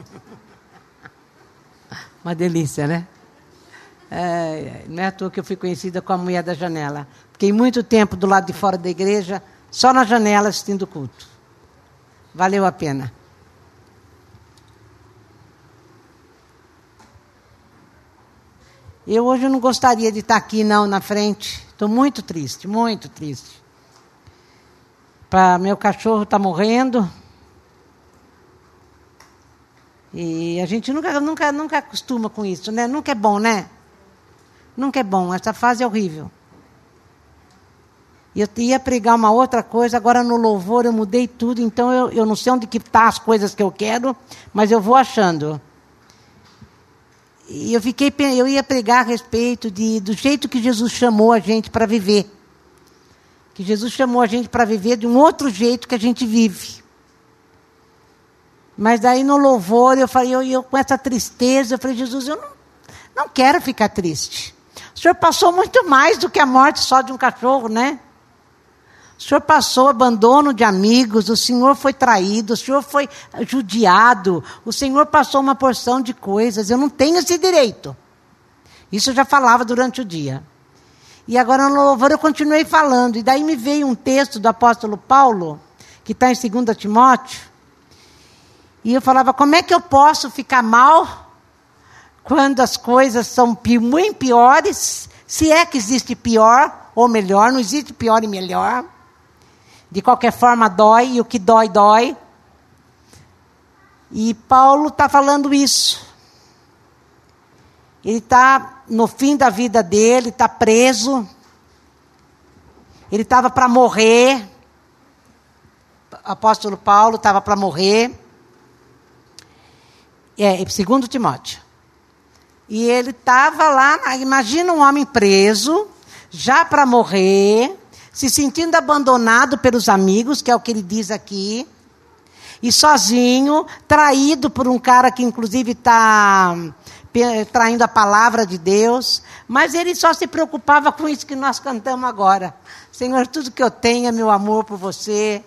Uma delícia, né? É, não é à toa que eu fui conhecida como a mulher da janela. Fiquei muito tempo do lado de fora da igreja, só na janela assistindo o culto. Valeu a pena. Eu hoje não gostaria de estar aqui, não, na frente. Estou muito triste, muito triste. Pra, meu cachorro está morrendo. E a gente nunca, nunca, nunca acostuma com isso, né? Nunca é bom, né? Nunca é bom. Essa fase é horrível. Eu ia pregar uma outra coisa, agora no louvor eu mudei tudo, então eu, eu não sei onde que tá as coisas que eu quero, mas eu vou achando. E eu fiquei, eu ia pregar a respeito de, do jeito que Jesus chamou a gente para viver. Que Jesus chamou a gente para viver de um outro jeito que a gente vive. Mas daí no louvor eu falei, eu, eu com essa tristeza, eu falei, Jesus, eu não, não quero ficar triste. O senhor passou muito mais do que a morte só de um cachorro, né? O senhor passou abandono de amigos, o senhor foi traído, o senhor foi judiado, o senhor passou uma porção de coisas. Eu não tenho esse direito. Isso eu já falava durante o dia. E agora no louvor eu continuei falando. E daí me veio um texto do apóstolo Paulo, que está em 2 Timóteo. E eu falava: como é que eu posso ficar mal quando as coisas são muito piores? Se é que existe pior ou melhor, não existe pior e melhor. De qualquer forma, dói, e o que dói, dói. E Paulo está falando isso. Ele está no fim da vida dele, está preso. Ele estava para morrer. O apóstolo Paulo estava para morrer. É, segundo Timóteo. E ele estava lá, imagina um homem preso, já para morrer, se sentindo abandonado pelos amigos, que é o que ele diz aqui, e sozinho, traído por um cara que inclusive está traindo a palavra de Deus, mas ele só se preocupava com isso que nós cantamos agora. Senhor, tudo que eu tenho é meu amor por você,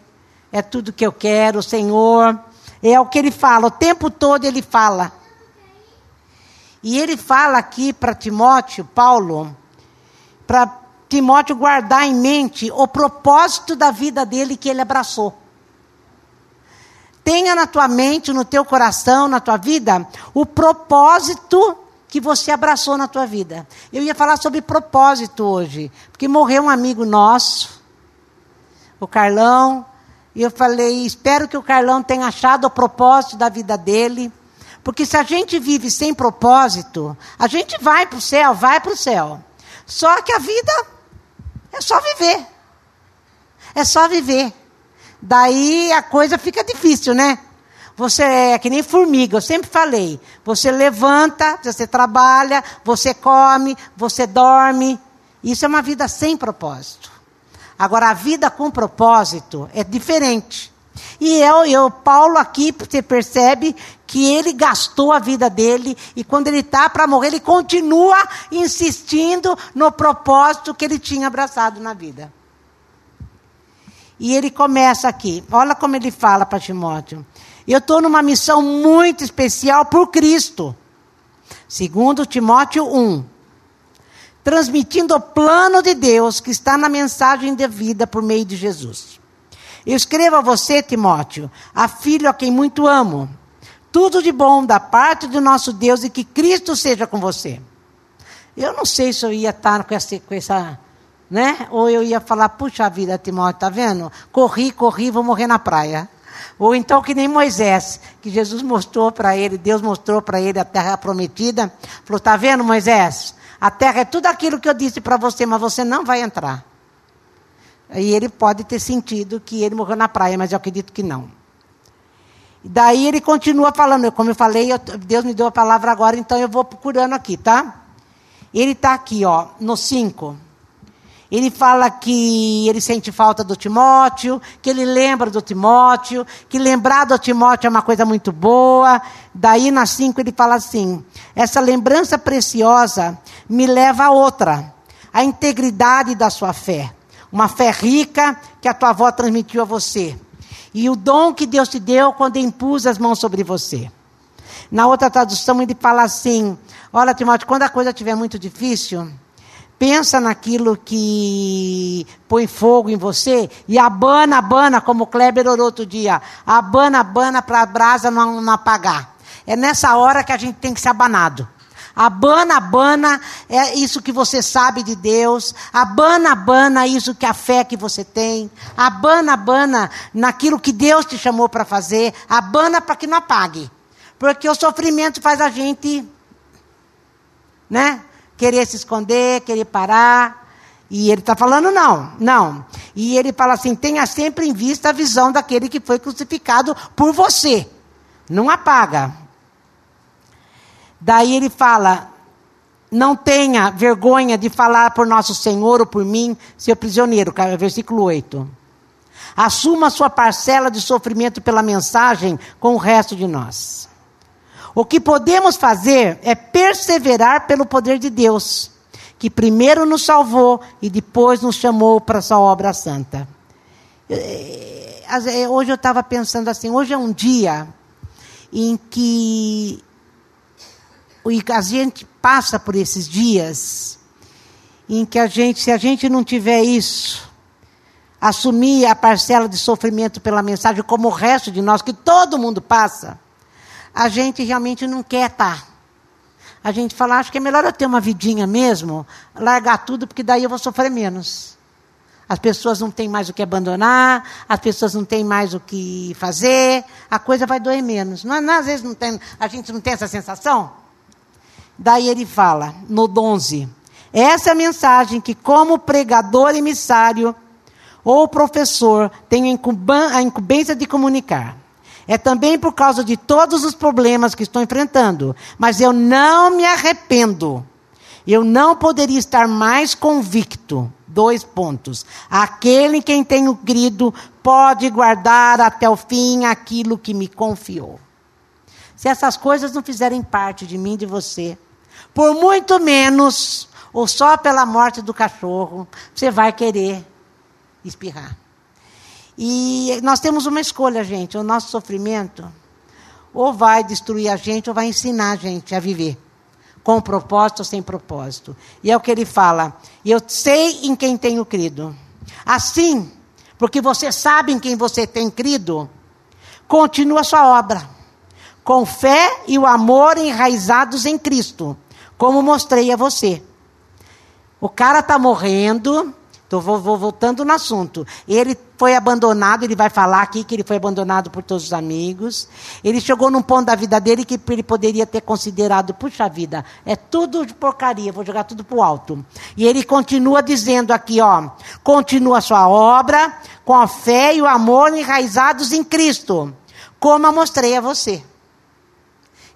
é tudo que eu quero, Senhor. É o que ele fala, o tempo todo ele fala. E ele fala aqui para Timóteo, Paulo, para Timóteo guardar em mente o propósito da vida dele que ele abraçou. Tenha na tua mente, no teu coração, na tua vida, o propósito que você abraçou na tua vida. Eu ia falar sobre propósito hoje, porque morreu um amigo nosso, o Carlão, e eu falei, espero que o Carlão tenha achado o propósito da vida dele, porque se a gente vive sem propósito, a gente vai para o céu, vai para o céu. Só que a vida é só viver. É só viver. Daí a coisa fica difícil, né? Você é que nem formiga, eu sempre falei. Você levanta, você trabalha, você come, você dorme. Isso é uma vida sem propósito. Agora, a vida com propósito é diferente. E eu, eu, Paulo aqui, você percebe que ele gastou a vida dele e quando ele está para morrer, ele continua insistindo no propósito que ele tinha abraçado na vida. E ele começa aqui, olha como ele fala para Timóteo: Eu estou numa missão muito especial por Cristo. Segundo Timóteo 1, transmitindo o plano de Deus que está na mensagem de vida por meio de Jesus. Eu escrevo a você, Timóteo, a filho a quem muito amo. Tudo de bom da parte do nosso Deus e que Cristo seja com você. Eu não sei se eu ia estar com essa, com essa né? Ou eu ia falar, puxa vida, Timóteo, tá vendo? Corri, corri, vou morrer na praia. Ou então que nem Moisés, que Jesus mostrou para ele, Deus mostrou para ele a terra prometida. Falou, tá vendo, Moisés? A terra é tudo aquilo que eu disse para você, mas você não vai entrar. E ele pode ter sentido que ele morreu na praia, mas eu acredito que não. E daí ele continua falando, como eu falei, eu, Deus me deu a palavra agora, então eu vou procurando aqui, tá? Ele está aqui, ó, no 5. Ele fala que ele sente falta do Timóteo, que ele lembra do Timóteo, que lembrar do Timóteo é uma coisa muito boa. Daí, na 5, ele fala assim: essa lembrança preciosa me leva a outra, a integridade da sua fé uma fé rica que a tua avó transmitiu a você. E o dom que Deus te deu quando impus as mãos sobre você. Na outra tradução, ele fala assim: Olha, Timóteo, quando a coisa estiver muito difícil, pensa naquilo que põe fogo em você e abana, abana, como o Kleber orou outro dia. Abana, abana para a brasa não, não apagar. É nessa hora que a gente tem que ser abanado. Abana, abana é isso que você sabe de Deus. Abana, abana isso que a fé que você tem. Abana, abana naquilo que Deus te chamou para fazer. Abana para que não apague. Porque o sofrimento faz a gente, né? Querer se esconder, querer parar. E ele está falando não, não. E ele fala assim: tenha sempre em vista a visão daquele que foi crucificado por você. Não apaga. Daí ele fala: não tenha vergonha de falar por nosso Senhor ou por mim, seu prisioneiro. Versículo 8. Assuma sua parcela de sofrimento pela mensagem com o resto de nós. O que podemos fazer é perseverar pelo poder de Deus, que primeiro nos salvou e depois nos chamou para sua obra santa. Eh, eh, hoje eu estava pensando assim: hoje é um dia em que a gente passa por esses dias em que a gente, se a gente não tiver isso, assumir a parcela de sofrimento pela mensagem, como o resto de nós, que todo mundo passa, a gente realmente não quer estar. A gente fala, acho que é melhor eu ter uma vidinha mesmo, largar tudo, porque daí eu vou sofrer menos. As pessoas não têm mais o que abandonar, as pessoas não têm mais o que fazer, a coisa vai doer menos. Não, não, às vezes não tem, a gente não tem essa sensação? Daí ele fala, no 11: Essa é a mensagem que, como pregador emissário ou professor, tenho a incumbência de comunicar. É também por causa de todos os problemas que estou enfrentando, mas eu não me arrependo. Eu não poderia estar mais convicto. Dois pontos. Aquele em quem tenho crido pode guardar até o fim aquilo que me confiou. Se essas coisas não fizerem parte de mim de você, por muito menos, ou só pela morte do cachorro, você vai querer espirrar. E nós temos uma escolha, gente. O nosso sofrimento ou vai destruir a gente ou vai ensinar a gente a viver. Com propósito ou sem propósito. E é o que ele fala. Eu sei em quem tenho crido. Assim, porque você sabe em quem você tem crido, continua sua obra. Com fé e o amor enraizados em Cristo como mostrei a você. O cara está morrendo, tô, vou, vou, voltando no assunto. Ele foi abandonado, ele vai falar aqui que ele foi abandonado por todos os amigos. Ele chegou num ponto da vida dele que ele poderia ter considerado, puxa vida, é tudo de porcaria, vou jogar tudo para o alto. E ele continua dizendo aqui, ó, continua sua obra com a fé e o amor enraizados em Cristo, como eu mostrei a você.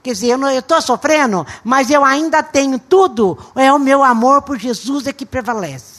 Quer dizer, eu estou sofrendo, mas eu ainda tenho tudo. É o meu amor por Jesus é que prevalece.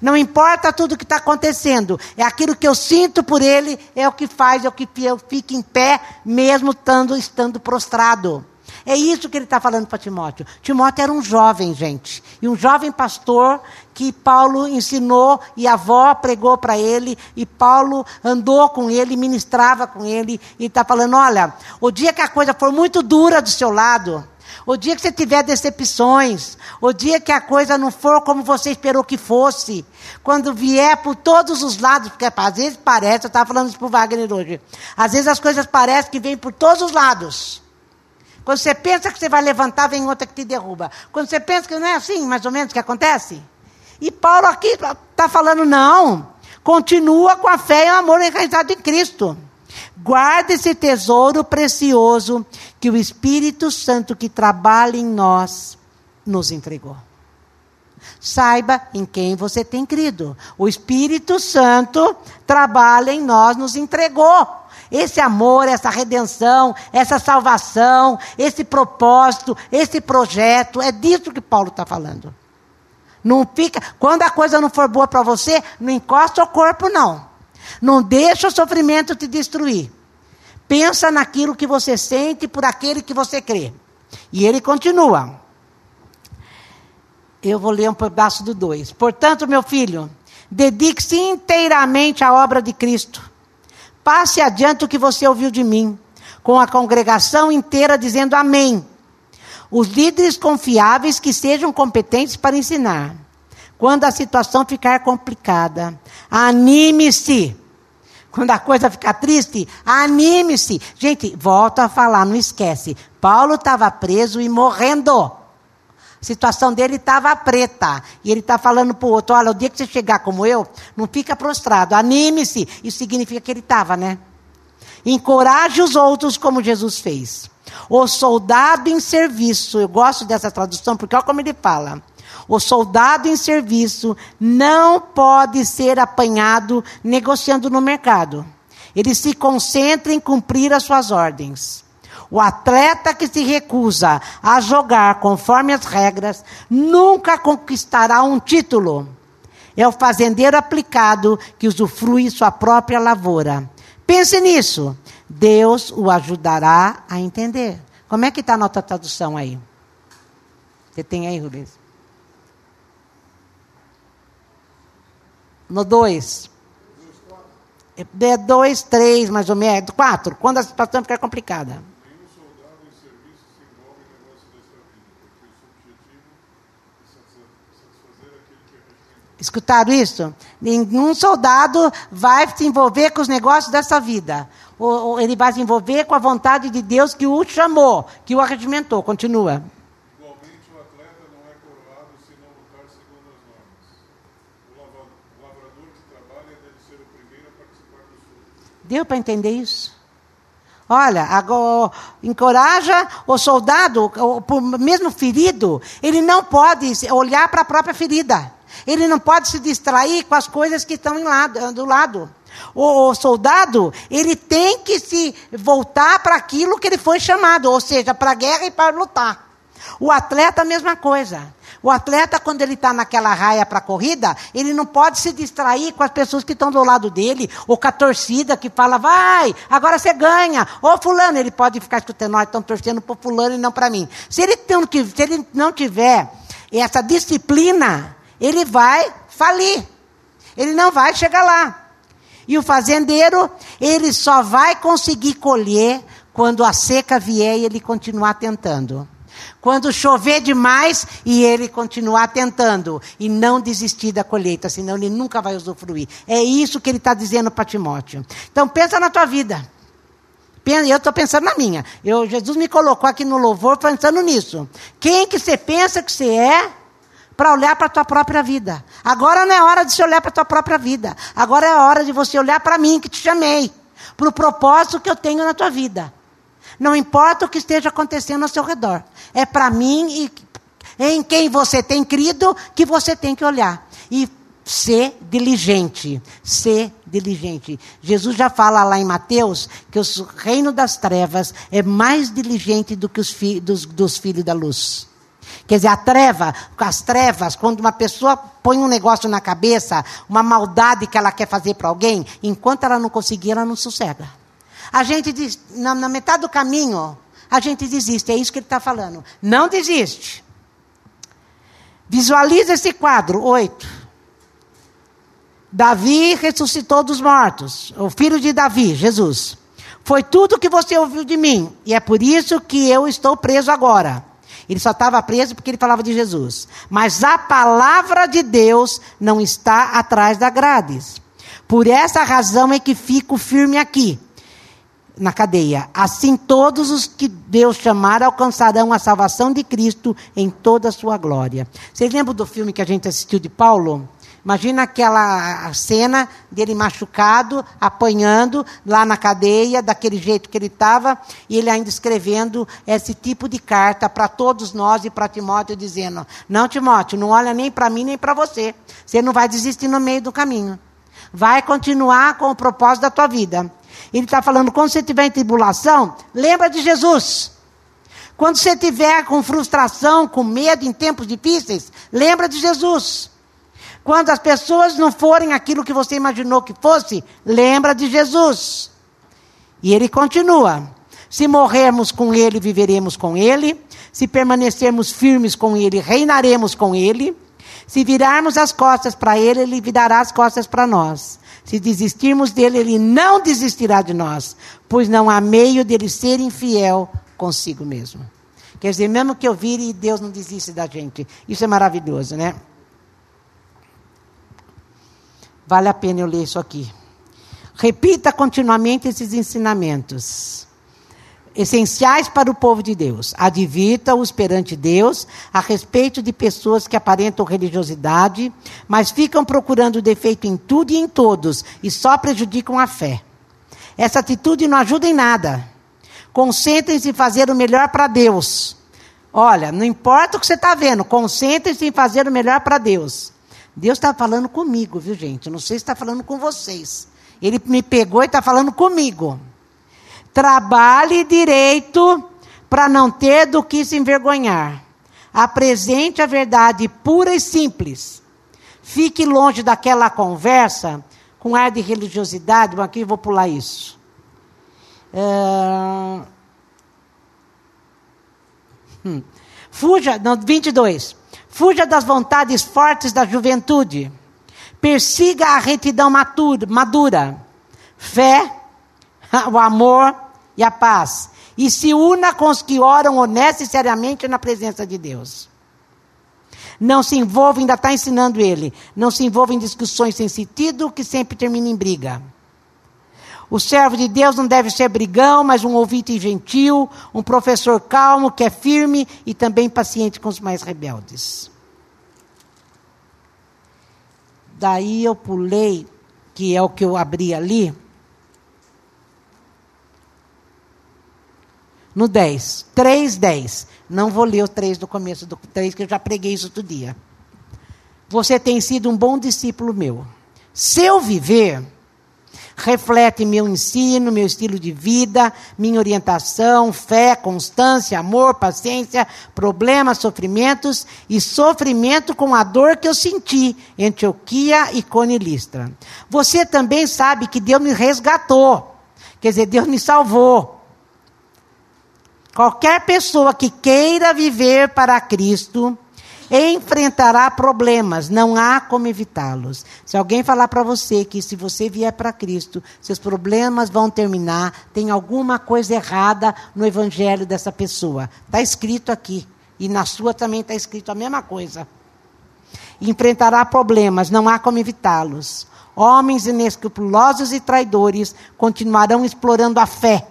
Não importa tudo que está acontecendo, é aquilo que eu sinto por Ele, é o que faz, é o que eu fico em pé, mesmo estando, estando prostrado. É isso que ele está falando para Timóteo. Timóteo era um jovem, gente. E um jovem pastor que Paulo ensinou e a avó pregou para ele. E Paulo andou com ele, ministrava com ele. E está falando: olha, o dia que a coisa for muito dura do seu lado, o dia que você tiver decepções, o dia que a coisa não for como você esperou que fosse, quando vier por todos os lados, porque às vezes parece, eu estava falando isso para o Wagner hoje, às vezes as coisas parecem que vêm por todos os lados. Quando você pensa que você vai levantar, vem outra que te derruba. Quando você pensa que não é assim, mais ou menos, que acontece. E Paulo aqui está falando, não. Continua com a fé e o amor enraizado em Cristo. Guarde esse tesouro precioso que o Espírito Santo que trabalha em nós nos entregou. Saiba em quem você tem crido. O Espírito Santo trabalha em nós, nos entregou. Esse amor, essa redenção, essa salvação, esse propósito, esse projeto, é disso que Paulo está falando. Não fica, quando a coisa não for boa para você, não encosta o corpo, não. Não deixa o sofrimento te destruir. Pensa naquilo que você sente por aquele que você crê. E ele continua. Eu vou ler um pedaço do 2. Portanto, meu filho, dedique-se inteiramente à obra de Cristo Passe adiante o que você ouviu de mim. com a congregação inteira dizendo amém. Os líderes confiáveis que sejam competentes para ensinar. Quando a situação ficar complicada, anime-se. Quando a coisa ficar triste, anime-se. Gente, volta a falar, não esquece. Paulo estava preso e morrendo. A situação dele estava preta. E ele está falando para o outro: olha, o dia que você chegar como eu, não fica prostrado, anime-se. Isso significa que ele estava, né? Encoraje os outros como Jesus fez. O soldado em serviço, eu gosto dessa tradução porque olha como ele fala. O soldado em serviço não pode ser apanhado negociando no mercado. Ele se concentra em cumprir as suas ordens. O atleta que se recusa a jogar conforme as regras nunca conquistará um título. É o fazendeiro aplicado que usufrui sua própria lavoura. Pense nisso. Deus o ajudará a entender. Como é que está a nossa tradução aí? Você tem aí, Rubens? No 2. É 2, 3, mais ou menos. 4. Quando a situação ficar complicada. Escutaram isso? Nenhum soldado vai se envolver com os negócios dessa vida. Ou, ou ele vai se envolver com a vontade de Deus que o chamou, que o arregimentou. Continua. Igualmente, o atleta não é coroado se não lutar segundo as normas. O lavrador que trabalha deve ser o primeiro a participar do sul. Deu para entender isso? Olha, agora, encoraja o soldado, mesmo ferido, ele não pode olhar para a própria ferida. Ele não pode se distrair com as coisas que estão lado, do lado. O, o, soldado, ele tem que se voltar para aquilo que ele foi chamado, ou seja, para a guerra e para lutar. O atleta, a mesma coisa. O atleta, quando ele está naquela raia para a corrida, ele não pode se distrair com as pessoas que estão do lado dele, ou com a torcida que fala, vai, agora você ganha. Ou fulano, ele pode ficar escutando, nós estamos torcendo para fulano e não para mim. Se ele, tem, se ele não tiver essa disciplina, ele vai falir. Ele não vai chegar lá. E o fazendeiro, ele só vai conseguir colher quando a seca vier e ele continuar tentando. Quando chover demais e ele continuar tentando e não desistir da colheita, senão ele nunca vai usufruir. É isso que ele está dizendo para Timóteo. Então pensa na tua vida. Eu estou pensando na minha. Eu, Jesus me colocou aqui no louvor pensando nisso. Quem que você pensa que você é? para olhar para a tua própria vida. Agora não é hora de você olhar para a tua própria vida. Agora é hora de você olhar para mim que te chamei, para o propósito que eu tenho na tua vida. Não importa o que esteja acontecendo ao seu redor. É para mim e em quem você tem crido que você tem que olhar. E ser diligente. Ser diligente. Jesus já fala lá em Mateus que o reino das trevas é mais diligente do que os fi dos, dos filhos da luz. Quer dizer, a treva, as trevas, quando uma pessoa põe um negócio na cabeça, uma maldade que ela quer fazer para alguém, enquanto ela não conseguir, ela não sossega. A gente diz, na, na metade do caminho, a gente desiste. É isso que ele está falando. Não desiste. Visualiza esse quadro, oito. Davi ressuscitou dos mortos. O filho de Davi, Jesus. Foi tudo que você ouviu de mim. E é por isso que eu estou preso agora. Ele só estava preso porque ele falava de Jesus. Mas a palavra de Deus não está atrás da grades. Por essa razão é que fico firme aqui, na cadeia. Assim todos os que Deus chamar alcançarão a salvação de Cristo em toda a sua glória. Vocês lembram do filme que a gente assistiu de Paulo? Imagina aquela cena dele machucado, apanhando lá na cadeia, daquele jeito que ele estava, e ele ainda escrevendo esse tipo de carta para todos nós e para Timóteo, dizendo: Não, Timóteo, não olha nem para mim nem para você. Você não vai desistir no meio do caminho. Vai continuar com o propósito da tua vida. Ele está falando: quando você estiver em tribulação, lembra de Jesus. Quando você estiver com frustração, com medo em tempos difíceis, lembra de Jesus. Quando as pessoas não forem aquilo que você imaginou que fosse, lembra de Jesus. E ele continua: se morrermos com ele, viveremos com ele. Se permanecermos firmes com ele, reinaremos com ele. Se virarmos as costas para ele, ele virará as costas para nós. Se desistirmos dele, ele não desistirá de nós, pois não há meio dele ser infiel consigo mesmo. Quer dizer, mesmo que eu vire, Deus não desiste da gente. Isso é maravilhoso, né? Vale a pena eu ler isso aqui. Repita continuamente esses ensinamentos essenciais para o povo de Deus. Advirta-os perante Deus a respeito de pessoas que aparentam religiosidade, mas ficam procurando defeito em tudo e em todos e só prejudicam a fé. Essa atitude não ajuda em nada. Concentrem-se em fazer o melhor para Deus. Olha, não importa o que você está vendo, concentrem-se em fazer o melhor para Deus. Deus está falando comigo, viu, gente? Não sei se está falando com vocês. Ele me pegou e está falando comigo. Trabalhe direito para não ter do que se envergonhar. Apresente a verdade pura e simples. Fique longe daquela conversa com ar de religiosidade. Aqui vou pular isso. Uh... Hum. Fuja, não, 22. Fuja das vontades fortes da juventude. Persiga a retidão madura. Fé, o amor e a paz. E se una com os que oram honesta e seriamente na presença de Deus. Não se envolva, ainda está ensinando ele, não se envolva em discussões sem sentido que sempre terminam em briga. O servo de Deus não deve ser brigão, mas um ouvinte gentil, um professor calmo, que é firme e também paciente com os mais rebeldes. Daí eu pulei, que é o que eu abri ali, no 10. 3, 10. Não vou ler o 3 do começo do 3, que eu já preguei isso outro dia. Você tem sido um bom discípulo meu. Seu viver reflete meu ensino, meu estilo de vida, minha orientação, fé, constância, amor, paciência, problemas, sofrimentos e sofrimento com a dor que eu senti em Antioquia e Conilistra. Você também sabe que Deus me resgatou. Quer dizer, Deus me salvou. Qualquer pessoa que queira viver para Cristo enfrentará problemas, não há como evitá-los. Se alguém falar para você que se você vier para Cristo, seus problemas vão terminar, tem alguma coisa errada no evangelho dessa pessoa. Está escrito aqui. E na sua também está escrito a mesma coisa. Enfrentará problemas, não há como evitá-los. Homens inescrupulosos e traidores continuarão explorando a fé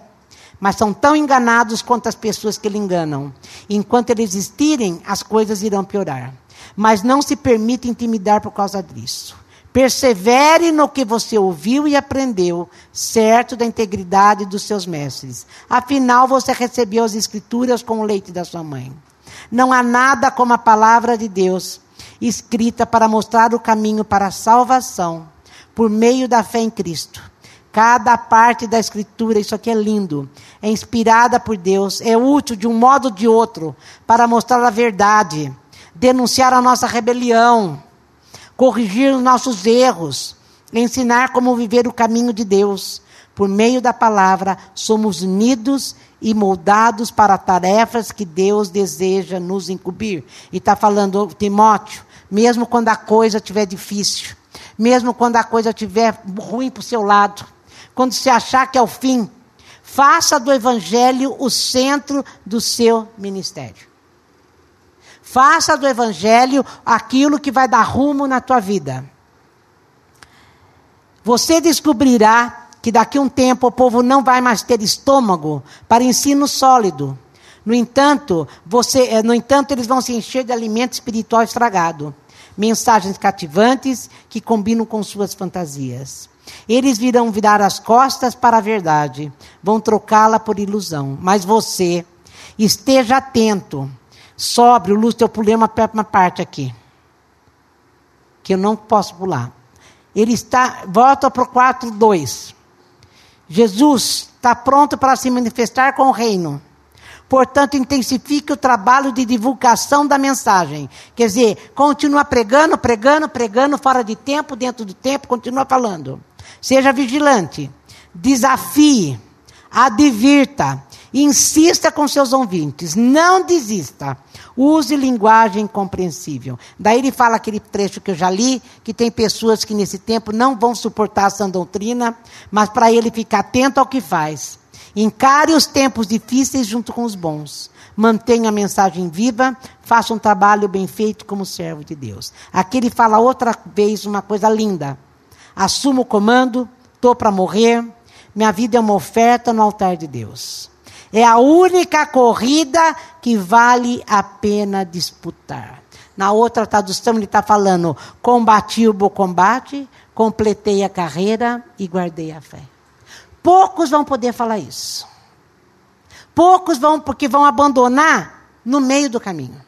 mas são tão enganados quanto as pessoas que lhe enganam. Enquanto eles existirem, as coisas irão piorar. Mas não se permita intimidar por causa disso. Persevere no que você ouviu e aprendeu, certo da integridade dos seus mestres. Afinal, você recebeu as Escrituras com o leite da sua mãe. Não há nada como a palavra de Deus, escrita para mostrar o caminho para a salvação, por meio da fé em Cristo. Cada parte da Escritura, isso aqui é lindo, é inspirada por Deus, é útil de um modo ou de outro para mostrar a verdade, denunciar a nossa rebelião, corrigir os nossos erros, ensinar como viver o caminho de Deus. Por meio da palavra, somos unidos e moldados para tarefas que Deus deseja nos incumbir. E está falando, Timóteo, mesmo quando a coisa estiver difícil, mesmo quando a coisa estiver ruim para o seu lado, quando você achar que é o fim, faça do Evangelho o centro do seu ministério. Faça do Evangelho aquilo que vai dar rumo na tua vida. Você descobrirá que daqui a um tempo o povo não vai mais ter estômago para ensino sólido. No entanto, você, eh, no entanto, eles vão se encher de alimento espiritual estragado. Mensagens cativantes que combinam com suas fantasias. Eles virão virar as costas para a verdade, vão trocá-la por ilusão. Mas você, esteja atento, sobre o luz, eu pulei uma, uma parte aqui, que eu não posso pular. Ele está, volta para o 4.2. Jesus está pronto para se manifestar com o reino. Portanto, intensifique o trabalho de divulgação da mensagem. Quer dizer, continua pregando, pregando, pregando, fora de tempo, dentro do tempo, continua falando. Seja vigilante, desafie, advirta, Insista com seus ouvintes, não desista. Use linguagem compreensível. Daí ele fala aquele trecho que eu já li, que tem pessoas que nesse tempo não vão suportar essa doutrina, mas para ele ficar atento ao que faz. Encare os tempos difíceis junto com os bons. Mantenha a mensagem viva, faça um trabalho bem feito como servo de Deus. Aqui ele fala outra vez uma coisa linda. Assuma o comando, estou para morrer, minha vida é uma oferta no altar de Deus. É a única corrida que vale a pena disputar. Na outra tradução, ele está falando: combati o bom combate, completei a carreira e guardei a fé. Poucos vão poder falar isso. Poucos vão, porque vão abandonar no meio do caminho.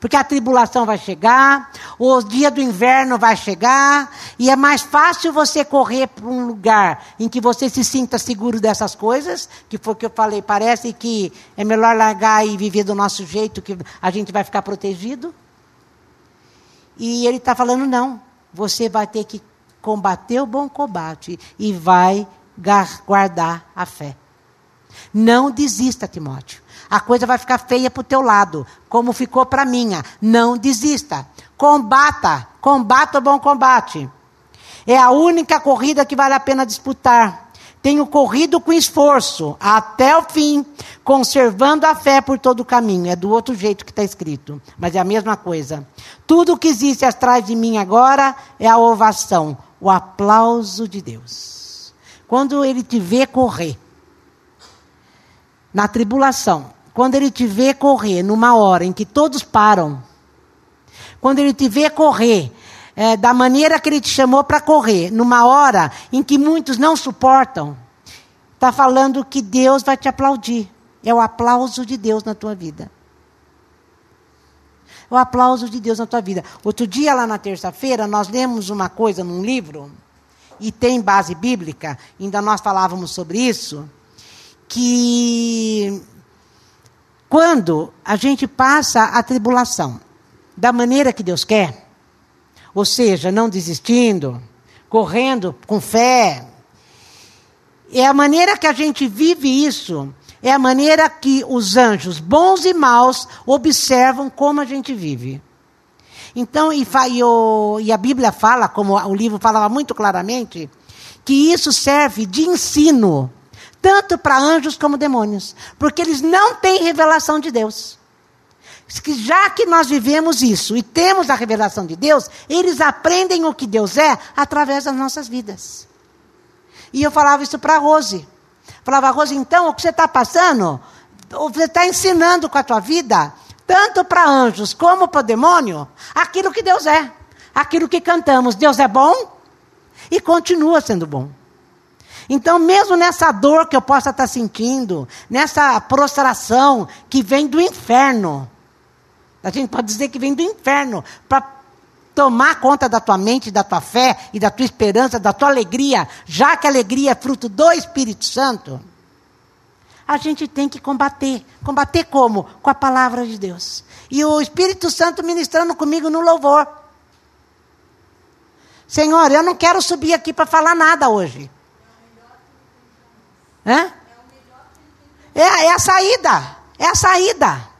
Porque a tribulação vai chegar, o dia do inverno vai chegar, e é mais fácil você correr para um lugar em que você se sinta seguro dessas coisas, que foi o que eu falei, parece que é melhor largar e viver do nosso jeito, que a gente vai ficar protegido. E ele está falando, não, você vai ter que combater o bom combate e vai guardar a fé. Não desista, Timóteo a coisa vai ficar feia para o teu lado, como ficou para a minha. Não desista. Combata, combata o bom combate. É a única corrida que vale a pena disputar. Tenho corrido com esforço até o fim, conservando a fé por todo o caminho. É do outro jeito que está escrito, mas é a mesma coisa. Tudo que existe atrás de mim agora é a ovação, o aplauso de Deus. Quando ele te vê correr, na tribulação, quando ele te vê correr numa hora em que todos param, quando ele te vê correr é, da maneira que ele te chamou para correr, numa hora em que muitos não suportam, está falando que Deus vai te aplaudir. É o aplauso de Deus na tua vida. É o aplauso de Deus na tua vida. Outro dia, lá na terça-feira, nós lemos uma coisa num livro, e tem base bíblica, ainda nós falávamos sobre isso, que quando a gente passa a tribulação da maneira que Deus quer, ou seja, não desistindo, correndo com fé, é a maneira que a gente vive isso, é a maneira que os anjos, bons e maus, observam como a gente vive. Então, e, e, o, e a Bíblia fala, como o livro falava muito claramente, que isso serve de ensino tanto para anjos como demônios, porque eles não têm revelação de Deus. Já que nós vivemos isso e temos a revelação de Deus, eles aprendem o que Deus é através das nossas vidas. E eu falava isso para a Rose. Falava, Rose, então, o que você está passando, você está ensinando com a tua vida, tanto para anjos como para demônio, aquilo que Deus é. Aquilo que cantamos. Deus é bom e continua sendo bom. Então, mesmo nessa dor que eu possa estar sentindo, nessa prostração que vem do inferno, a gente pode dizer que vem do inferno, para tomar conta da tua mente, da tua fé e da tua esperança, da tua alegria, já que a alegria é fruto do Espírito Santo, a gente tem que combater. Combater como? Com a palavra de Deus. E o Espírito Santo ministrando comigo no louvor. Senhor, eu não quero subir aqui para falar nada hoje. Hã? É, é a saída. É a saída.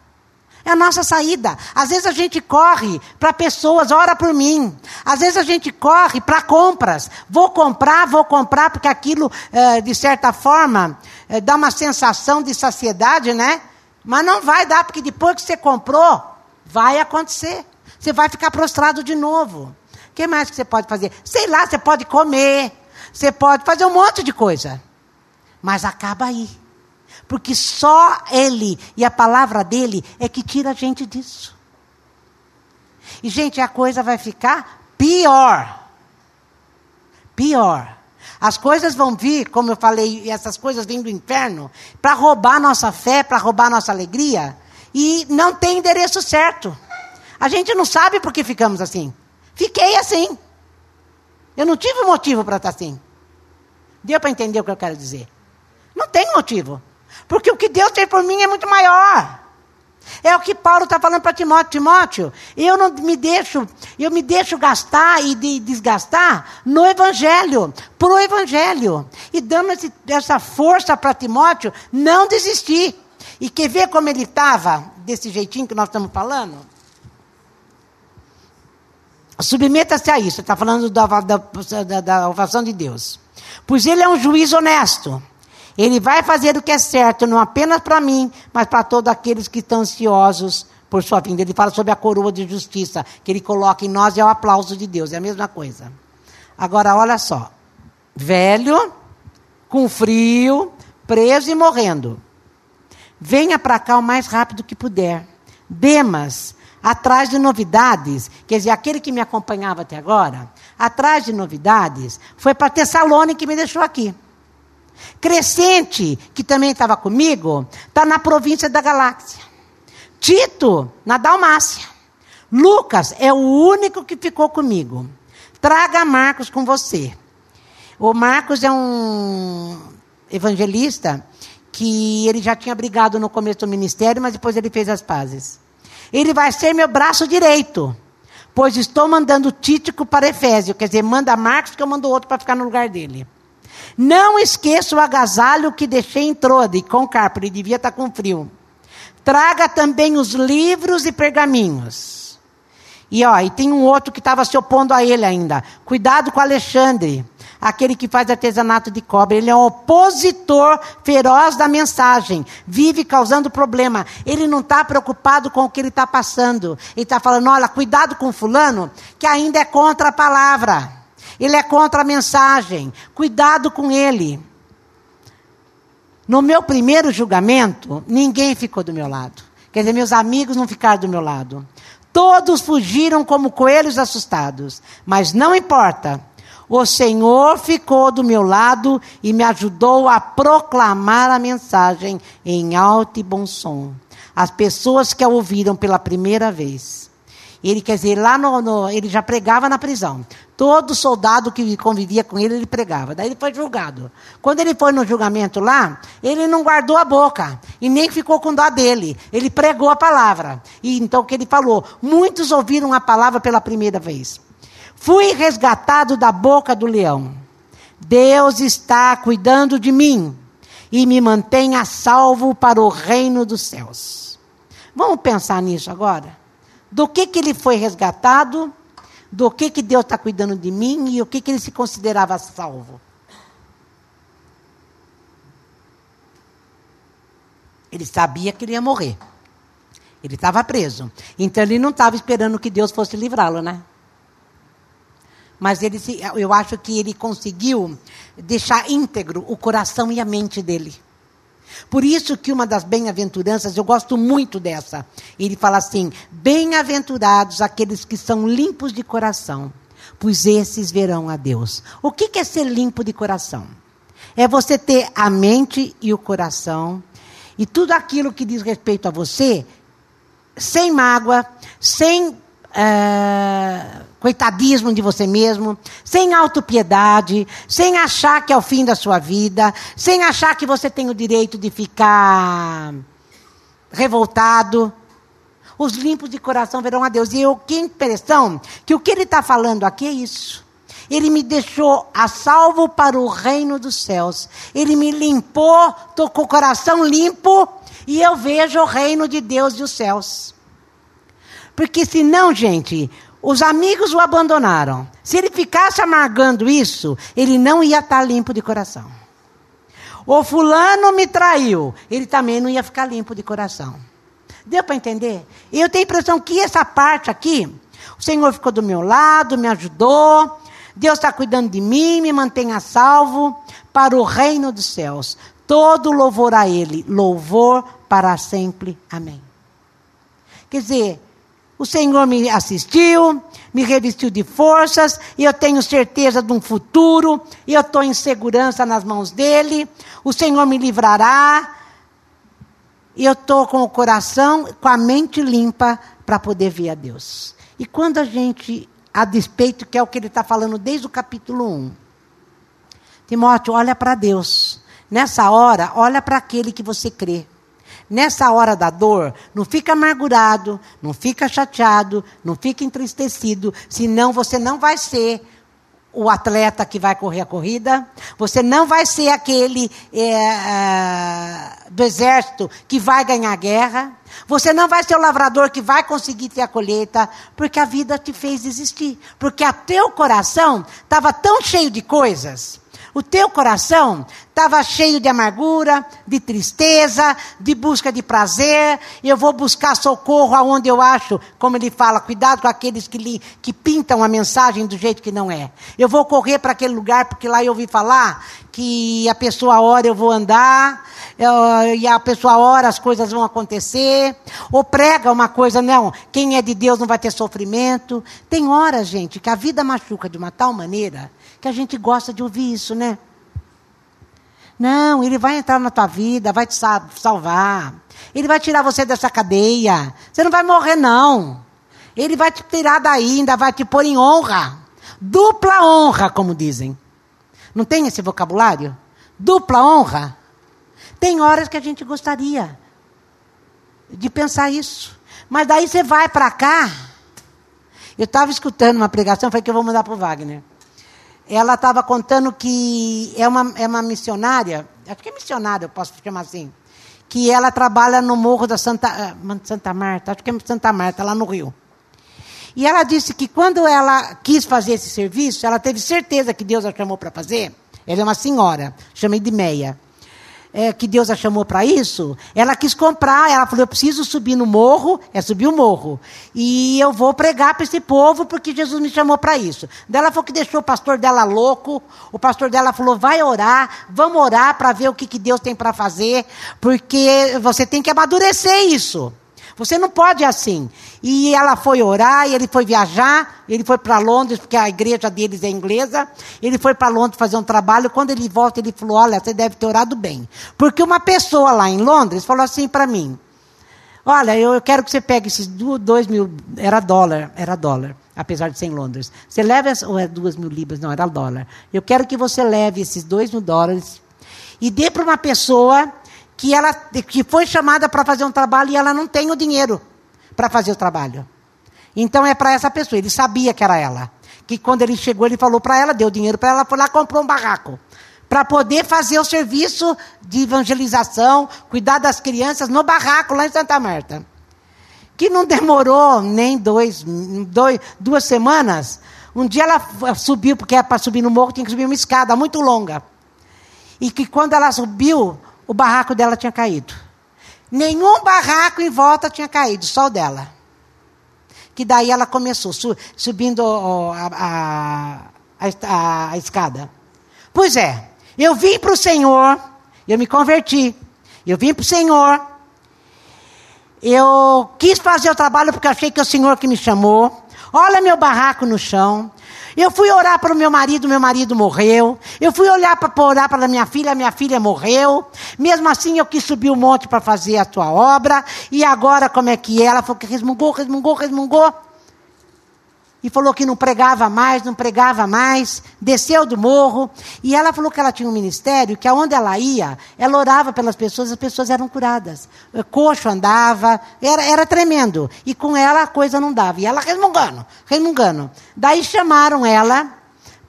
É a nossa saída. Às vezes a gente corre para pessoas, ora por mim. Às vezes a gente corre para compras. Vou comprar, vou comprar, porque aquilo, é, de certa forma, é, dá uma sensação de saciedade, né? Mas não vai dar, porque depois que você comprou, vai acontecer. Você vai ficar prostrado de novo. O que mais que você pode fazer? Sei lá, você pode comer. Você pode fazer um monte de coisa. Mas acaba aí. Porque só Ele e a palavra dele é que tira a gente disso. E, gente, a coisa vai ficar pior. Pior. As coisas vão vir, como eu falei, essas coisas vêm do inferno, para roubar nossa fé, para roubar nossa alegria. E não tem endereço certo. A gente não sabe por que ficamos assim. Fiquei assim. Eu não tive motivo para estar assim. Deu para entender o que eu quero dizer? Não tem motivo. Porque o que Deus tem por mim é muito maior. É o que Paulo está falando para Timóteo. Timóteo, eu não me deixo, eu me deixo gastar e de, desgastar no Evangelho, pro Evangelho. E dando esse, essa força para Timóteo não desistir. E quer ver como ele estava, desse jeitinho que nós estamos falando? Submeta-se a isso, está falando da, da, da, da de Deus. Pois ele é um juiz honesto. Ele vai fazer o que é certo, não apenas para mim, mas para todos aqueles que estão ansiosos por sua vinda. Ele fala sobre a coroa de justiça que ele coloca em nós e é o aplauso de Deus, é a mesma coisa. Agora, olha só: velho, com frio, preso e morrendo. Venha para cá o mais rápido que puder. Demas, atrás de novidades, quer dizer, aquele que me acompanhava até agora, atrás de novidades, foi para Tessalônica que me deixou aqui. Crescente, que também estava comigo, está na província da Galáxia. Tito, na Dalmácia. Lucas é o único que ficou comigo. Traga Marcos com você. O Marcos é um evangelista que ele já tinha brigado no começo do ministério, mas depois ele fez as pazes. Ele vai ser meu braço direito, pois estou mandando Títico para Efésio, quer dizer, manda Marcos que eu mando outro para ficar no lugar dele. Não esqueça o agasalho que deixei em Trode, com Carpo, ele devia estar com frio. Traga também os livros e pergaminhos. E ó, e tem um outro que estava se opondo a ele ainda. Cuidado com Alexandre, aquele que faz artesanato de cobre. Ele é um opositor feroz da mensagem. Vive causando problema. Ele não está preocupado com o que ele está passando. Ele está falando: olha, cuidado com fulano, que ainda é contra a palavra. Ele é contra a mensagem. Cuidado com ele. No meu primeiro julgamento, ninguém ficou do meu lado. Quer dizer, meus amigos não ficaram do meu lado. Todos fugiram como coelhos assustados. Mas não importa. O Senhor ficou do meu lado e me ajudou a proclamar a mensagem em alto e bom som. As pessoas que a ouviram pela primeira vez. Ele quer dizer, lá no, no, ele já pregava na prisão. Todo soldado que convivia com ele, ele pregava. Daí ele foi julgado. Quando ele foi no julgamento lá, ele não guardou a boca e nem ficou com dó dele. Ele pregou a palavra. E então o que ele falou? Muitos ouviram a palavra pela primeira vez. Fui resgatado da boca do leão. Deus está cuidando de mim e me mantém a salvo para o reino dos céus. Vamos pensar nisso agora? Do que, que ele foi resgatado? Do que, que Deus está cuidando de mim e o que, que ele se considerava salvo. Ele sabia que ele ia morrer. Ele estava preso. Então ele não estava esperando que Deus fosse livrá-lo, né? Mas ele, eu acho que ele conseguiu deixar íntegro o coração e a mente dele. Por isso que uma das bem-aventuranças, eu gosto muito dessa. Ele fala assim: Bem-aventurados aqueles que são limpos de coração, pois esses verão a Deus. O que é ser limpo de coração? É você ter a mente e o coração e tudo aquilo que diz respeito a você, sem mágoa, sem é, coitadismo de você mesmo, sem autopiedade, sem achar que é o fim da sua vida, sem achar que você tem o direito de ficar revoltado. Os limpos de coração verão a Deus. E eu que impressão que o que ele está falando aqui é isso. Ele me deixou a salvo para o reino dos céus. Ele me limpou, estou com o coração limpo e eu vejo o reino de Deus e os céus. Porque senão, gente, os amigos o abandonaram. Se ele ficasse amargando isso, ele não ia estar limpo de coração. O fulano me traiu, ele também não ia ficar limpo de coração. Deu para entender? Eu tenho a impressão que essa parte aqui, o Senhor ficou do meu lado, me ajudou, Deus está cuidando de mim, me mantém a salvo para o reino dos céus. Todo louvor a Ele, louvor para sempre. Amém. Quer dizer, o Senhor me assistiu, me revestiu de forças, e eu tenho certeza de um futuro, e eu estou em segurança nas mãos dEle. O Senhor me livrará, e eu estou com o coração, com a mente limpa, para poder ver a Deus. E quando a gente, a despeito, que é o que ele está falando desde o capítulo 1, Timóteo, olha para Deus. Nessa hora, olha para aquele que você crê. Nessa hora da dor, não fica amargurado, não fica chateado, não fica entristecido, senão você não vai ser o atleta que vai correr a corrida, você não vai ser aquele é, é, do exército que vai ganhar a guerra, você não vai ser o lavrador que vai conseguir ter a colheita, porque a vida te fez existir, porque o teu coração estava tão cheio de coisas o teu coração estava cheio de amargura, de tristeza, de busca de prazer. Eu vou buscar socorro aonde eu acho, como ele fala, cuidado com aqueles que, li, que pintam a mensagem do jeito que não é. Eu vou correr para aquele lugar porque lá eu ouvi falar que a pessoa ora, eu vou andar. Eu, e a pessoa ora, as coisas vão acontecer. Ou prega uma coisa, não, quem é de Deus não vai ter sofrimento. Tem horas, gente, que a vida machuca de uma tal maneira que a gente gosta de ouvir isso, né? Não, ele vai entrar na tua vida, vai te salvar. Ele vai tirar você dessa cadeia. Você não vai morrer, não. Ele vai te tirar daí, ainda vai te pôr em honra. Dupla honra, como dizem. Não tem esse vocabulário? Dupla honra. Tem horas que a gente gostaria de pensar isso. Mas daí você vai para cá. Eu estava escutando uma pregação, falei que eu vou mandar para o Wagner ela estava contando que é uma, é uma missionária, acho que é missionária, eu posso chamar assim, que ela trabalha no Morro da Santa, ah, Santa Marta, acho que é Santa Marta, lá no Rio. E ela disse que quando ela quis fazer esse serviço, ela teve certeza que Deus a chamou para fazer. Ela é uma senhora, chamei de Meia é, que Deus a chamou para isso, ela quis comprar, ela falou: eu preciso subir no morro, é subir o morro. E eu vou pregar para esse povo, porque Jesus me chamou para isso. Daí ela falou que deixou o pastor dela louco, o pastor dela falou: vai orar, vamos orar para ver o que, que Deus tem para fazer, porque você tem que amadurecer isso. Você não pode assim. E ela foi orar, e ele foi viajar, ele foi para Londres, porque a igreja deles é inglesa. Ele foi para Londres fazer um trabalho. Quando ele volta, ele falou: Olha, você deve ter orado bem. Porque uma pessoa lá em Londres falou assim para mim: Olha, eu quero que você pegue esses dois mil. Era dólar, era dólar, apesar de ser em Londres. Você leva. Ou é duas mil libras? Não, era dólar. Eu quero que você leve esses dois mil dólares e dê para uma pessoa que ela que foi chamada para fazer um trabalho e ela não tem o dinheiro para fazer o trabalho. Então é para essa pessoa. Ele sabia que era ela. Que quando ele chegou, ele falou para ela, deu dinheiro para ela, foi lá comprou um barraco para poder fazer o serviço de evangelização, cuidar das crianças no barraco lá em Santa Marta. Que não demorou nem dois, dois duas semanas. Um dia ela subiu, porque era para subir no morro, tinha que subir uma escada muito longa. E que quando ela subiu, o barraco dela tinha caído. Nenhum barraco em volta tinha caído, só o dela. Que daí ela começou su subindo a, a, a, a escada. Pois é, eu vim para o Senhor, eu me converti. Eu vim para o Senhor. Eu quis fazer o trabalho porque achei que é o Senhor que me chamou. Olha meu barraco no chão. Eu fui orar para o meu marido, meu marido morreu. Eu fui olhar para orar para minha filha, minha filha morreu. Mesmo assim, eu quis subir o um monte para fazer a tua obra. E agora, como é que é? Ela falou que resmungou, resmungou, resmungou e falou que não pregava mais, não pregava mais, desceu do morro, e ela falou que ela tinha um ministério, que aonde ela ia, ela orava pelas pessoas, as pessoas eram curadas. Coxo andava, era, era tremendo. E com ela a coisa não dava. E ela resmungando, resmungando. Daí chamaram ela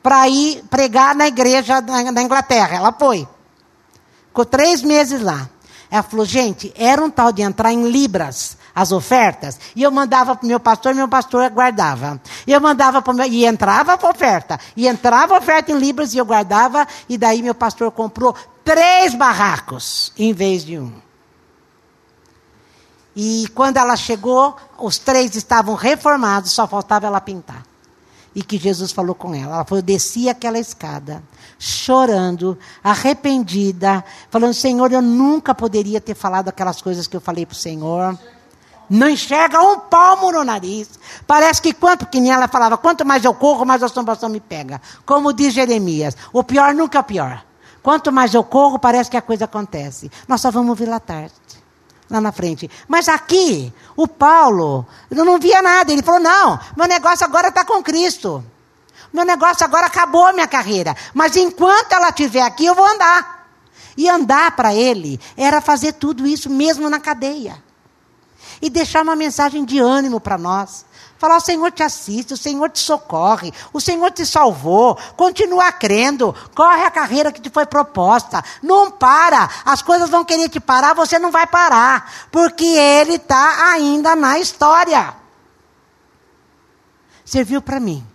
para ir pregar na igreja da Inglaterra. Ela foi. Ficou três meses lá. Ela falou, gente, era um tal de entrar em libras as ofertas, e eu mandava para o meu pastor, e meu pastor guardava. Eu mandava para meu, e entrava a oferta, e entrava a oferta em libras, e eu guardava, e daí meu pastor comprou três barracos em vez de um. E quando ela chegou, os três estavam reformados, só faltava ela pintar. E que Jesus falou com ela. Ela falou: desci aquela escada, chorando, arrependida, falando: Senhor, eu nunca poderia ter falado aquelas coisas que eu falei para o Senhor. Não enxerga um palmo no nariz. Parece que quanto que nem ela falava, quanto mais eu corro, mais a assombração me pega. Como diz Jeremias, o pior nunca é o pior. Quanto mais eu corro, parece que a coisa acontece. Nós só vamos vir lá tarde, lá na frente. Mas aqui, o Paulo, não via nada. Ele falou: não, meu negócio agora está com Cristo. Meu negócio agora acabou a minha carreira. Mas enquanto ela estiver aqui, eu vou andar. E andar para ele era fazer tudo isso mesmo na cadeia. E deixar uma mensagem de ânimo para nós. Falar: o Senhor te assiste, o Senhor te socorre, o Senhor te salvou. Continua crendo, corre a carreira que te foi proposta. Não para, as coisas vão querer te parar, você não vai parar, porque Ele está ainda na história. Serviu para mim.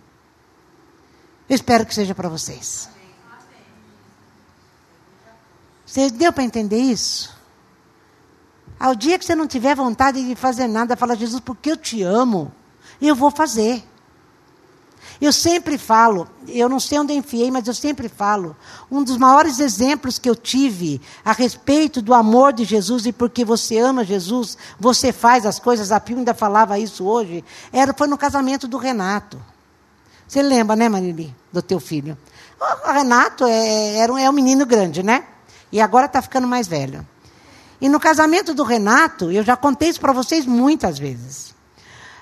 Eu espero que seja para vocês. Você deu para entender isso? Ao dia que você não tiver vontade de fazer nada, fala, Jesus, porque eu te amo, eu vou fazer. Eu sempre falo, eu não sei onde enfiei, mas eu sempre falo, um dos maiores exemplos que eu tive a respeito do amor de Jesus e porque você ama Jesus, você faz as coisas, a Pio ainda falava isso hoje, era, foi no casamento do Renato. Você lembra, né, Marili, do teu filho? O Renato é, era um, é um menino grande, né? E agora está ficando mais velho. E no casamento do Renato, eu já contei isso para vocês muitas vezes.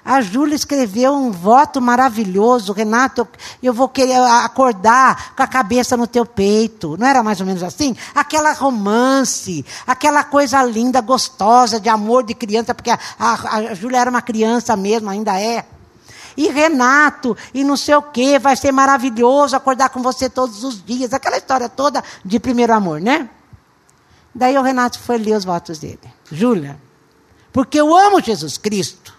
A Júlia escreveu um voto maravilhoso. Renato, eu vou querer acordar com a cabeça no teu peito. Não era mais ou menos assim? Aquela romance, aquela coisa linda, gostosa, de amor de criança, porque a, a, a Júlia era uma criança mesmo, ainda é. E Renato, e não sei o quê, vai ser maravilhoso acordar com você todos os dias. Aquela história toda de primeiro amor, né? Daí o Renato foi ler os votos dele. Júlia, porque eu amo Jesus Cristo,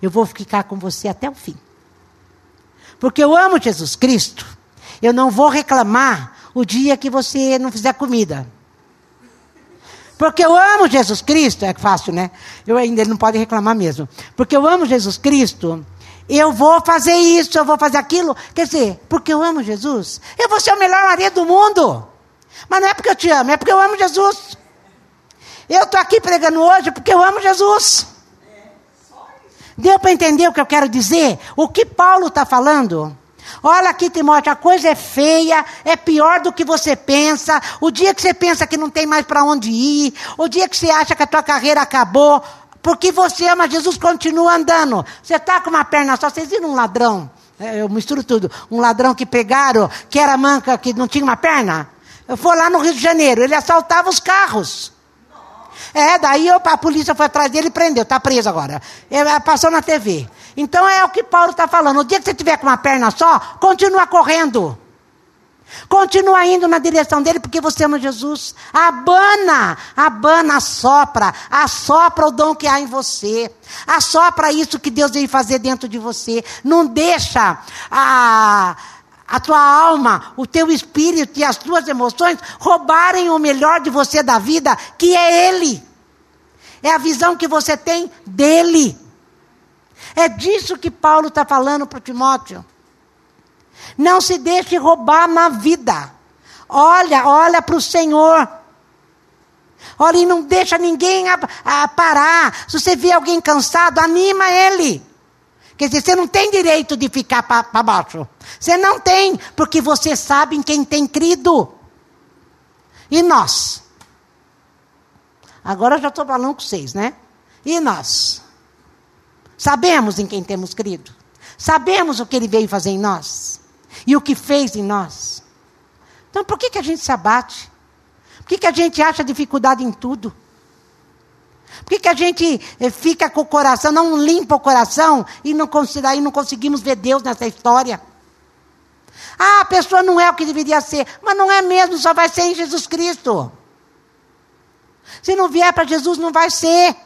eu vou ficar com você até o fim. Porque eu amo Jesus Cristo, eu não vou reclamar o dia que você não fizer comida. Porque eu amo Jesus Cristo, é fácil, né? Eu ainda ele não pode reclamar mesmo. Porque eu amo Jesus Cristo, eu vou fazer isso, eu vou fazer aquilo. Quer dizer, porque eu amo Jesus, eu vou ser o melhor marido do mundo. Mas não é porque eu te amo, é porque eu amo Jesus. Eu estou aqui pregando hoje porque eu amo Jesus. Deu para entender o que eu quero dizer? O que Paulo está falando? Olha aqui, Timóteo, a coisa é feia, é pior do que você pensa. O dia que você pensa que não tem mais para onde ir, o dia que você acha que a tua carreira acabou, porque você ama Jesus, continua andando. Você está com uma perna só, vocês viram um ladrão? É, eu misturo tudo. Um ladrão que pegaram, que era manca, que não tinha uma perna. Eu fui lá no Rio de Janeiro, ele assaltava os carros. É, daí eu, a polícia foi atrás dele e prendeu, está preso agora. Ele é, passou na TV. Então é o que Paulo está falando. O dia que você tiver com uma perna só, continua correndo. Continua indo na direção dele porque você ama Jesus. Abana, abana, assopra, assopra o dom que há em você. Assopra isso que Deus veio fazer dentro de você. Não deixa a a tua alma, o teu espírito e as tuas emoções roubarem o melhor de você da vida, que é Ele. É a visão que você tem dele. É disso que Paulo está falando para Timóteo. Não se deixe roubar na vida. Olha, olha para o Senhor. Olha, e não deixa ninguém a, a parar. Se você vê alguém cansado, anima ele. Quer dizer, você não tem direito de ficar para baixo. Você não tem, porque você sabe em quem tem crido. E nós? Agora eu já estou falando com vocês, né? E nós? Sabemos em quem temos crido. Sabemos o que ele veio fazer em nós. E o que fez em nós. Então por que, que a gente se abate? Por que, que a gente acha dificuldade em tudo? Por que, que a gente eh, fica com o coração, não limpa o coração e não, e não conseguimos ver Deus nessa história? Ah, a pessoa não é o que deveria ser, mas não é mesmo, só vai ser em Jesus Cristo. Se não vier para Jesus, não vai ser.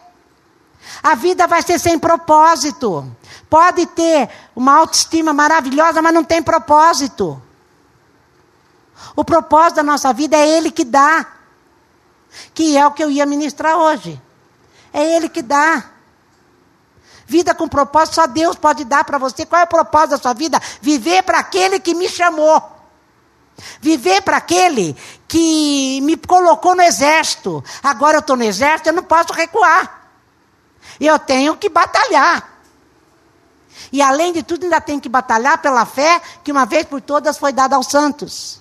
A vida vai ser sem propósito. Pode ter uma autoestima maravilhosa, mas não tem propósito. O propósito da nossa vida é Ele que dá. Que é o que eu ia ministrar hoje. É Ele que dá. Vida com propósito, só Deus pode dar para você. Qual é o propósito da sua vida? Viver para aquele que me chamou. Viver para aquele que me colocou no exército. Agora eu estou no exército, eu não posso recuar. Eu tenho que batalhar. E além de tudo, ainda tenho que batalhar pela fé que uma vez por todas foi dada aos santos.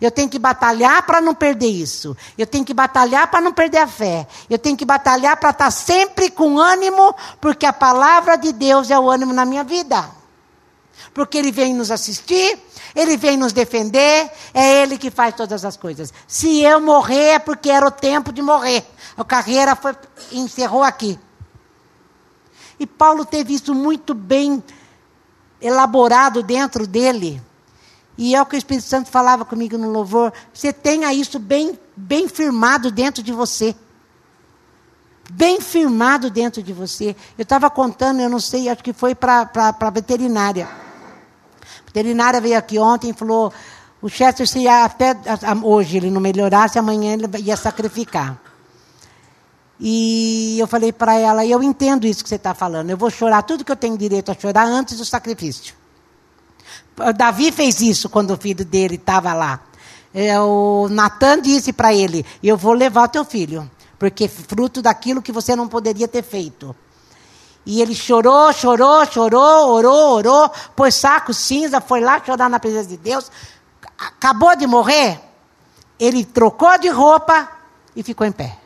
Eu tenho que batalhar para não perder isso. Eu tenho que batalhar para não perder a fé. Eu tenho que batalhar para estar sempre com ânimo, porque a palavra de Deus é o ânimo na minha vida. Porque ele vem nos assistir, ele vem nos defender, é ele que faz todas as coisas. Se eu morrer é porque era o tempo de morrer. A carreira foi, encerrou aqui. E Paulo teve isso muito bem elaborado dentro dele. E é o que o Espírito Santo falava comigo no louvor. Você tenha isso bem, bem firmado dentro de você. Bem firmado dentro de você. Eu estava contando, eu não sei, acho que foi para a veterinária. A veterinária veio aqui ontem e falou: o Chester, se até hoje ele não melhorasse, amanhã ele ia sacrificar. E eu falei para ela, eu entendo isso que você está falando, eu vou chorar tudo que eu tenho direito a chorar antes do sacrifício. Davi fez isso quando o filho dele estava lá. É, o Natan disse para ele: Eu vou levar o teu filho, porque fruto daquilo que você não poderia ter feito. E ele chorou, chorou, chorou, orou, orou, pôs saco cinza, foi lá chorar na presença de Deus. Acabou de morrer, ele trocou de roupa e ficou em pé.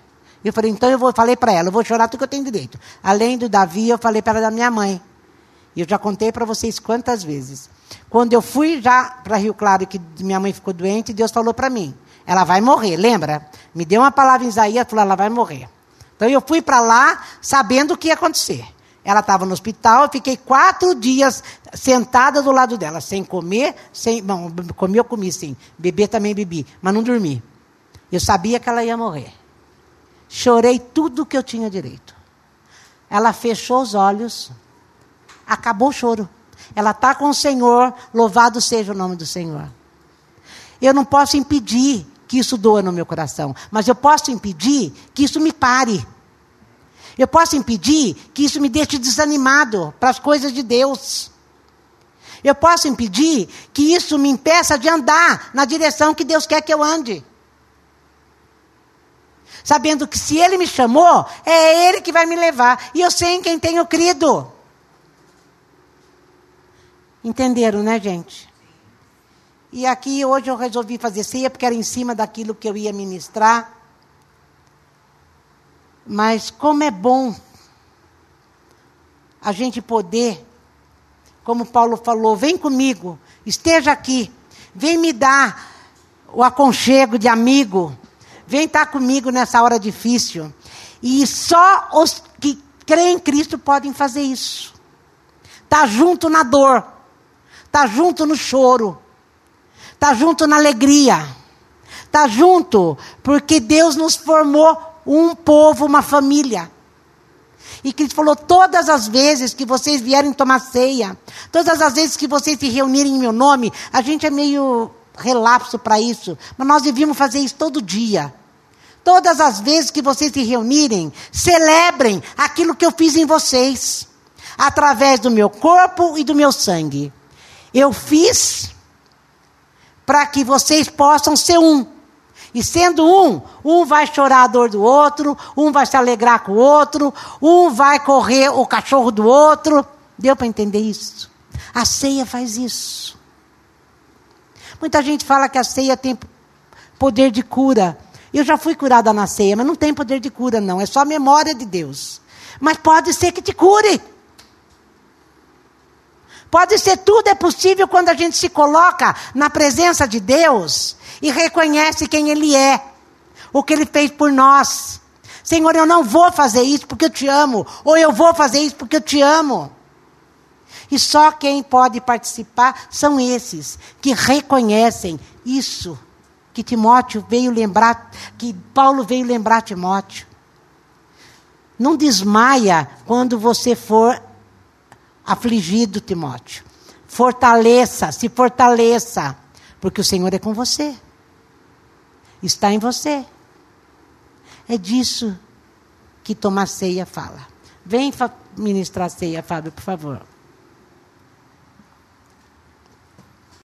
Eu falei, então eu vou, falei para ela, eu vou chorar tudo que eu tenho direito. Além do Davi, eu falei para ela da minha mãe. E eu já contei para vocês quantas vezes. Quando eu fui já para Rio Claro, que minha mãe ficou doente, Deus falou para mim: ela vai morrer, lembra? Me deu uma palavra em Isaías, falou: ela vai morrer. Então eu fui para lá sabendo o que ia acontecer. Ela estava no hospital, eu fiquei quatro dias sentada do lado dela, sem comer, sem. Bom, comer eu comi sim, beber também bebi, mas não dormi. Eu sabia que ela ia morrer. Chorei tudo que eu tinha direito. Ela fechou os olhos, acabou o choro. Ela está com o Senhor, louvado seja o nome do Senhor. Eu não posso impedir que isso doa no meu coração, mas eu posso impedir que isso me pare. Eu posso impedir que isso me deixe desanimado para as coisas de Deus. Eu posso impedir que isso me impeça de andar na direção que Deus quer que eu ande sabendo que se Ele me chamou, é Ele que vai me levar. E eu sei em quem tenho crido. Entenderam, né, gente? E aqui hoje eu resolvi fazer ceia porque era em cima daquilo que eu ia ministrar. Mas como é bom a gente poder, como Paulo falou, vem comigo, esteja aqui, vem me dar o aconchego de amigo, Vem estar comigo nessa hora difícil. E só os que creem em Cristo podem fazer isso. Tá junto na dor. Tá junto no choro. Tá junto na alegria. Tá junto porque Deus nos formou um povo, uma família. E Cristo falou: todas as vezes que vocês vierem tomar ceia, todas as vezes que vocês se reunirem em meu nome, a gente é meio relapso para isso, mas nós devíamos fazer isso todo dia. Todas as vezes que vocês se reunirem, celebrem aquilo que eu fiz em vocês, através do meu corpo e do meu sangue. Eu fiz para que vocês possam ser um. E sendo um, um vai chorar a dor do outro, um vai se alegrar com o outro, um vai correr o cachorro do outro. Deu para entender isso? A ceia faz isso. Muita gente fala que a ceia tem poder de cura. Eu já fui curada na ceia, mas não tem poder de cura, não. É só memória de Deus. Mas pode ser que te cure. Pode ser tudo é possível quando a gente se coloca na presença de Deus e reconhece quem Ele é, o que Ele fez por nós. Senhor, eu não vou fazer isso porque eu te amo, ou eu vou fazer isso porque eu te amo. E só quem pode participar são esses que reconhecem isso que Timóteo veio lembrar, que Paulo veio lembrar Timóteo. Não desmaia quando você for afligido, Timóteo. Fortaleça, se fortaleça, porque o Senhor é com você. Está em você. É disso que tomar ceia fala. Vem ministrar ceia, Fábio, por favor.